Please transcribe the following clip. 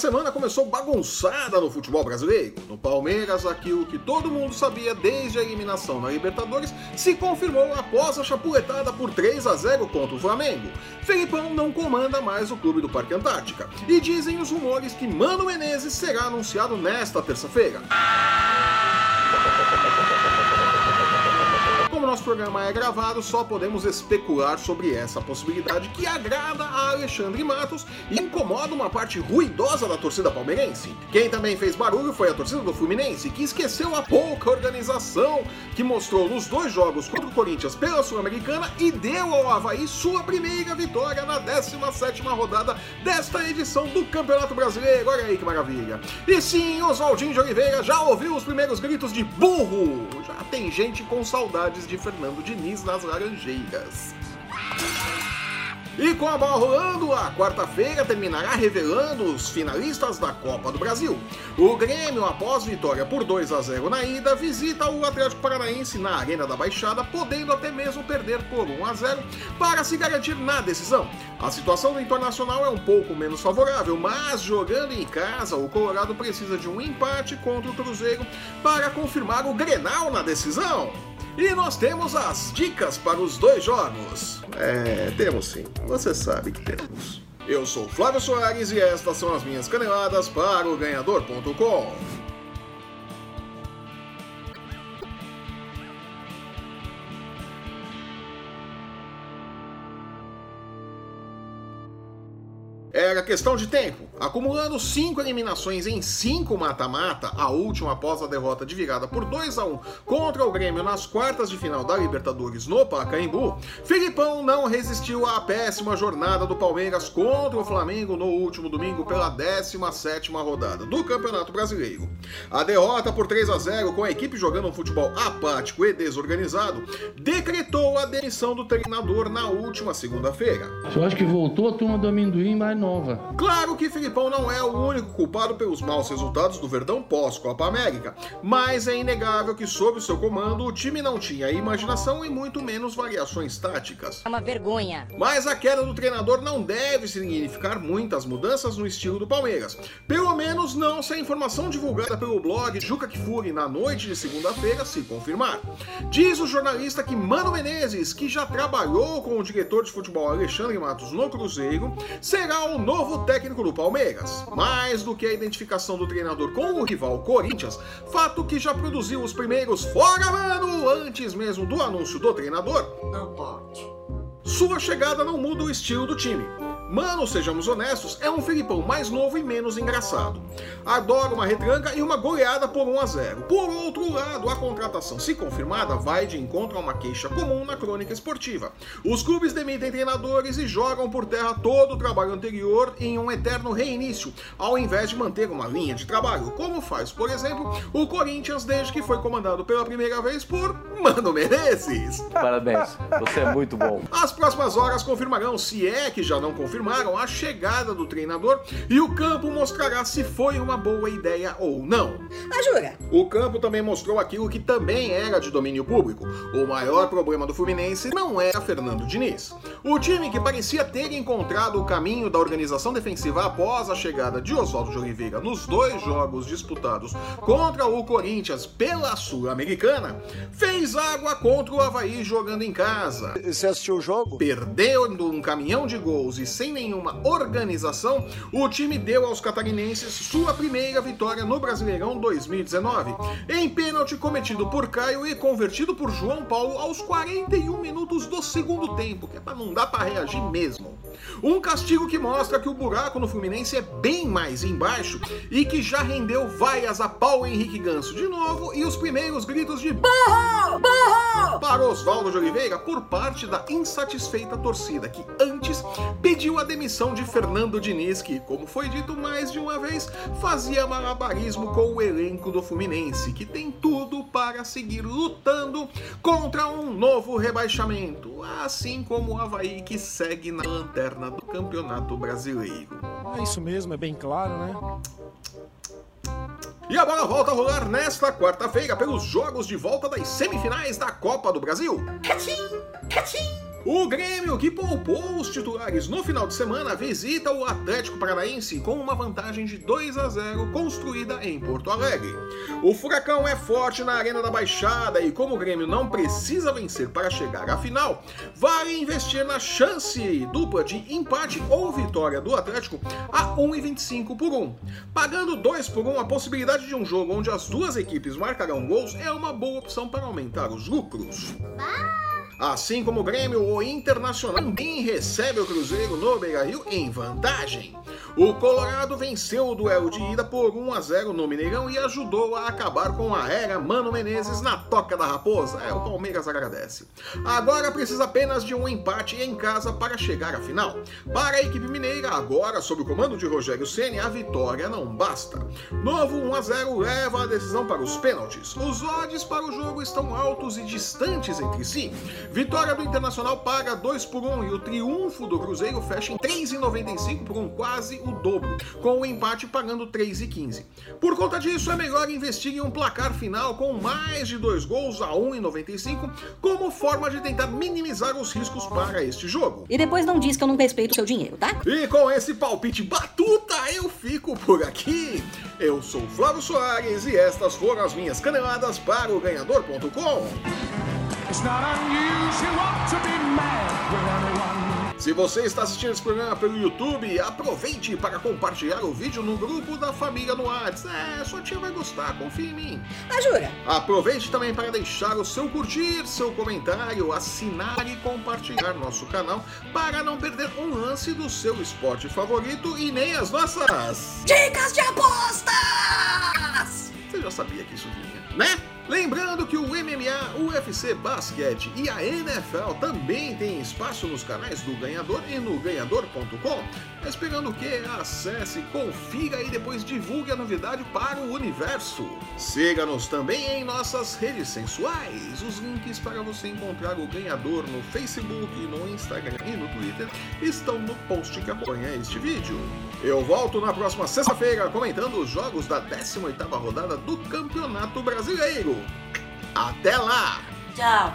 semana começou bagunçada no futebol brasileiro. No Palmeiras, aquilo que todo mundo sabia desde a eliminação na Libertadores se confirmou após a chapuletada por 3 a 0 contra o Flamengo. Felipão não comanda mais o clube do Parque Antártica. E dizem os rumores que Mano Menezes será anunciado nesta terça-feira. Como nosso programa é gravado, só podemos especular sobre essa possibilidade que agrada a Alexandre Matos e incomoda uma parte ruidosa da torcida palmeirense. Quem também fez barulho foi a torcida do Fluminense, que esqueceu a pouca organização que mostrou nos dois jogos contra o Corinthians pela Sul-Americana e deu ao Havaí sua primeira vitória na 17ª rodada desta edição do Campeonato Brasileiro. Olha aí que maravilha. E sim, Oswaldinho de Oliveira já ouviu os primeiros gritos de burro. Já tem gente com saudades de Fernando Diniz nas Laranjeiras. E com a bola rolando, a quarta-feira terminará revelando os finalistas da Copa do Brasil. O Grêmio, após vitória por 2 a 0 na ida, visita o Atlético Paranaense na Arena da Baixada, podendo até mesmo perder por 1 a 0 para se garantir na decisão. A situação do Internacional é um pouco menos favorável, mas jogando em casa, o Colorado precisa de um empate contra o Cruzeiro para confirmar o Grenal na decisão. E nós temos as dicas para os dois jogos. É, temos sim. Você sabe que temos. Eu sou Flávio Soares e estas são as minhas caneladas para o ganhador.com. Era questão de tempo. Acumulando cinco eliminações em cinco mata-mata, a última após a derrota de virada por 2 a 1 contra o Grêmio nas quartas de final da Libertadores no Pacaembu, Filipão não resistiu à péssima jornada do Palmeiras contra o Flamengo no último domingo pela 17ª rodada do Campeonato Brasileiro. A derrota por 3 a 0 com a equipe jogando um futebol apático e desorganizado decretou a demissão do treinador na última segunda-feira. Eu acho que voltou a turma do amendoim, mas nova. Claro que Filipão não é o único culpado pelos maus resultados do Verdão pós-Copa América, mas é inegável que, sob o seu comando, o time não tinha imaginação e muito menos variações táticas. É uma vergonha. Mas a queda do treinador não deve significar muitas mudanças no estilo do Palmeiras. Pelo menos não se a informação divulgada pelo blog Juca Kfouri na noite de segunda-feira se confirmar. Diz o jornalista que Mano Menezes, que já trabalhou com o diretor de futebol Alexandre Matos no Cruzeiro, será o novo técnico do Palmeiras. Mais do que a identificação do treinador com o rival Corinthians, fato que já produziu os primeiros fora mano antes mesmo do anúncio do treinador. Não pode. Sua chegada não muda o estilo do time. Mano, sejamos honestos, é um Filipão mais novo e menos engraçado. Adora uma retranca e uma goleada por 1 a 0. Por outro lado, a contratação, se confirmada, vai de encontro a uma queixa comum na crônica esportiva. Os clubes demitem treinadores e jogam por terra todo o trabalho anterior em um eterno reinício, ao invés de manter uma linha de trabalho, como faz, por exemplo, o Corinthians desde que foi comandado pela primeira vez por Mano Menezes. Parabéns, você é muito bom. As próximas horas confirmarão, se é que já não confirmaram, a chegada do treinador e o campo mostrará se foi uma boa ideia ou não. Ah, jura? O campo também mostrou aquilo que também era de domínio público. O maior problema do Fluminense não era Fernando Diniz. O time que parecia ter encontrado o caminho da organização defensiva após a chegada de Oswaldo de Oliveira nos dois jogos disputados contra o Corinthians pela Sul-Americana, fez água contra o Havaí jogando em casa. Você assistiu o jogo? Perdendo um caminhão de gols e sem nenhuma organização, o time deu aos catarinenses sua primeira vitória no Brasileirão 2019, em pênalti cometido por Caio e convertido por João Paulo aos 41 minutos do segundo tempo, que é pra não dar pra reagir mesmo. Um castigo que mostra que o buraco no Fluminense é bem mais embaixo e que já rendeu vaias a Paulo Henrique Ganso de novo e os primeiros gritos de Burro! Burro! para Oswaldo de Oliveira por parte da insatisfeita torcida que antes pediu a demissão de Fernando Diniz, que, como foi dito mais de uma vez, fazia malabarismo com o elenco do Fluminense, que tem tudo para seguir lutando contra um novo rebaixamento, assim como o Havaí que segue na lanterna do Campeonato Brasileiro. É isso mesmo, é bem claro, né? E a bola volta a rolar nesta quarta-feira pelos jogos de volta das semifinais da Copa do Brasil. Catim! Catim! O Grêmio, que poupou os titulares no final de semana, visita o Atlético Paranaense com uma vantagem de 2 a 0 construída em Porto Alegre. O Furacão é forte na Arena da Baixada e, como o Grêmio não precisa vencer para chegar à final, vale investir na chance dupla de empate ou vitória do Atlético a 1,25 por 1. Pagando 2 por 1, a possibilidade de um jogo onde as duas equipes marcarão gols é uma boa opção para aumentar os lucros. Assim como o Grêmio, o Internacional também recebe o Cruzeiro no Beira-Rio em vantagem. O Colorado venceu o duelo de ida por 1 a 0 no Mineirão e ajudou a acabar com a era Mano Menezes na toca da raposa. É, o Palmeiras agradece. Agora precisa apenas de um empate em casa para chegar à final. Para a equipe mineira, agora sob o comando de Rogério Ceni, a vitória não basta. Novo 1 a 0 leva a decisão para os pênaltis. Os odds para o jogo estão altos e distantes entre si. Vitória do Internacional paga 2 por 1 e o triunfo do Cruzeiro fecha em 3,95 por um quase o dobro, com o empate pagando 3,15. Por conta disso, é melhor investir em um placar final com mais de dois gols a 1,95 como forma de tentar minimizar os riscos para este jogo. E depois não diz que eu não respeito o seu dinheiro, tá? E com esse palpite batuta, eu fico por aqui. Eu sou Flávio Soares e estas foram as minhas caneladas para o ganhador.com. It's not unusual to be mad with anyone. Se você está assistindo esse programa pelo YouTube, aproveite para compartilhar o vídeo no grupo da família no WhatsApp. É, sua tia vai gostar, confia em mim. Ah, jura? Aproveite também para deixar o seu curtir, seu comentário, assinar e compartilhar nosso canal para não perder um lance do seu esporte favorito e nem as nossas. Dicas de apostas! Você já sabia que isso vinha, né? Lembrando que o MMA, o UFC Basquete e a NFL também têm espaço nos canais do Ganhador e no ganhador.com. Tá esperando o quê? Acesse, confira e depois divulgue a novidade para o universo. Siga-nos também em nossas redes sensuais. Os links para você encontrar o Ganhador no Facebook, no Instagram e no Twitter estão no post que acompanha este vídeo. Eu volto na próxima sexta-feira comentando os jogos da 18ª rodada do Campeonato Brasileiro. Até lá! Tchau.